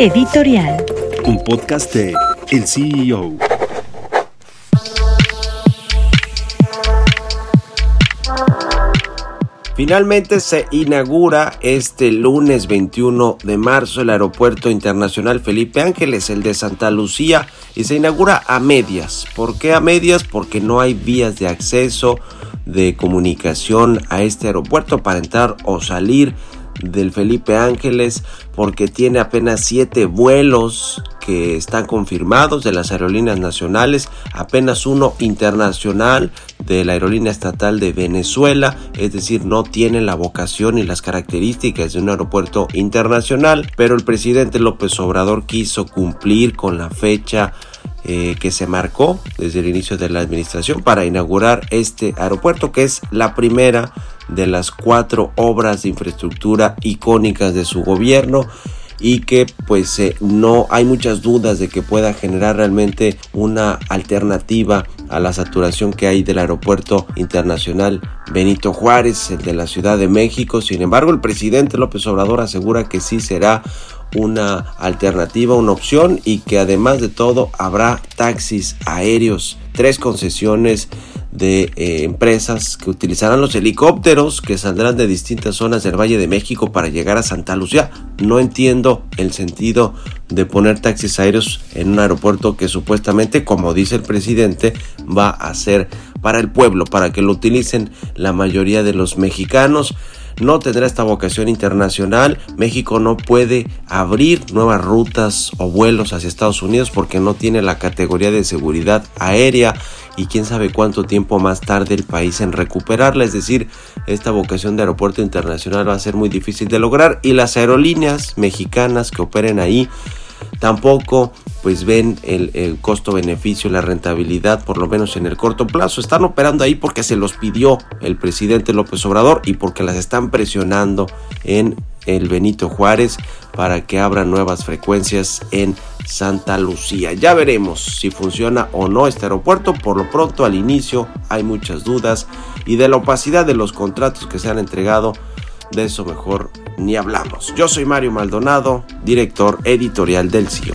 Editorial. Un podcast de El CEO. Finalmente se inaugura este lunes 21 de marzo el Aeropuerto Internacional Felipe Ángeles, el de Santa Lucía, y se inaugura a medias. ¿Por qué a medias? Porque no hay vías de acceso, de comunicación a este aeropuerto para entrar o salir del Felipe Ángeles porque tiene apenas siete vuelos que están confirmados de las aerolíneas nacionales, apenas uno internacional de la aerolínea estatal de Venezuela, es decir, no tiene la vocación y las características de un aeropuerto internacional, pero el presidente López Obrador quiso cumplir con la fecha eh, que se marcó desde el inicio de la administración para inaugurar este aeropuerto que es la primera de las cuatro obras de infraestructura icónicas de su gobierno y que pues eh, no hay muchas dudas de que pueda generar realmente una alternativa a la saturación que hay del aeropuerto internacional Benito Juárez, el de la Ciudad de México. Sin embargo, el presidente López Obrador asegura que sí será una alternativa, una opción y que además de todo habrá taxis aéreos, tres concesiones de eh, empresas que utilizarán los helicópteros que saldrán de distintas zonas del Valle de México para llegar a Santa Lucía. No entiendo el sentido de poner taxis aéreos en un aeropuerto que supuestamente, como dice el presidente, va a ser para el pueblo, para que lo utilicen la mayoría de los mexicanos no tendrá esta vocación internacional. México no puede abrir nuevas rutas o vuelos hacia Estados Unidos porque no tiene la categoría de seguridad aérea y quién sabe cuánto tiempo más tarde el país en recuperarla. Es decir, esta vocación de aeropuerto internacional va a ser muy difícil de lograr y las aerolíneas mexicanas que operen ahí tampoco pues ven el, costo-beneficio, la rentabilidad, por lo menos en el corto plazo. Están operando ahí porque se los pidió el presidente López Obrador y porque las están presionando en el Benito Juárez para que abran nuevas frecuencias en Santa Lucía. Ya veremos si funciona o no este aeropuerto. Por lo pronto, al inicio hay muchas dudas y de la opacidad de los contratos que se han entregado de eso mejor ni hablamos. Yo soy Mario Maldonado, director editorial del CIO.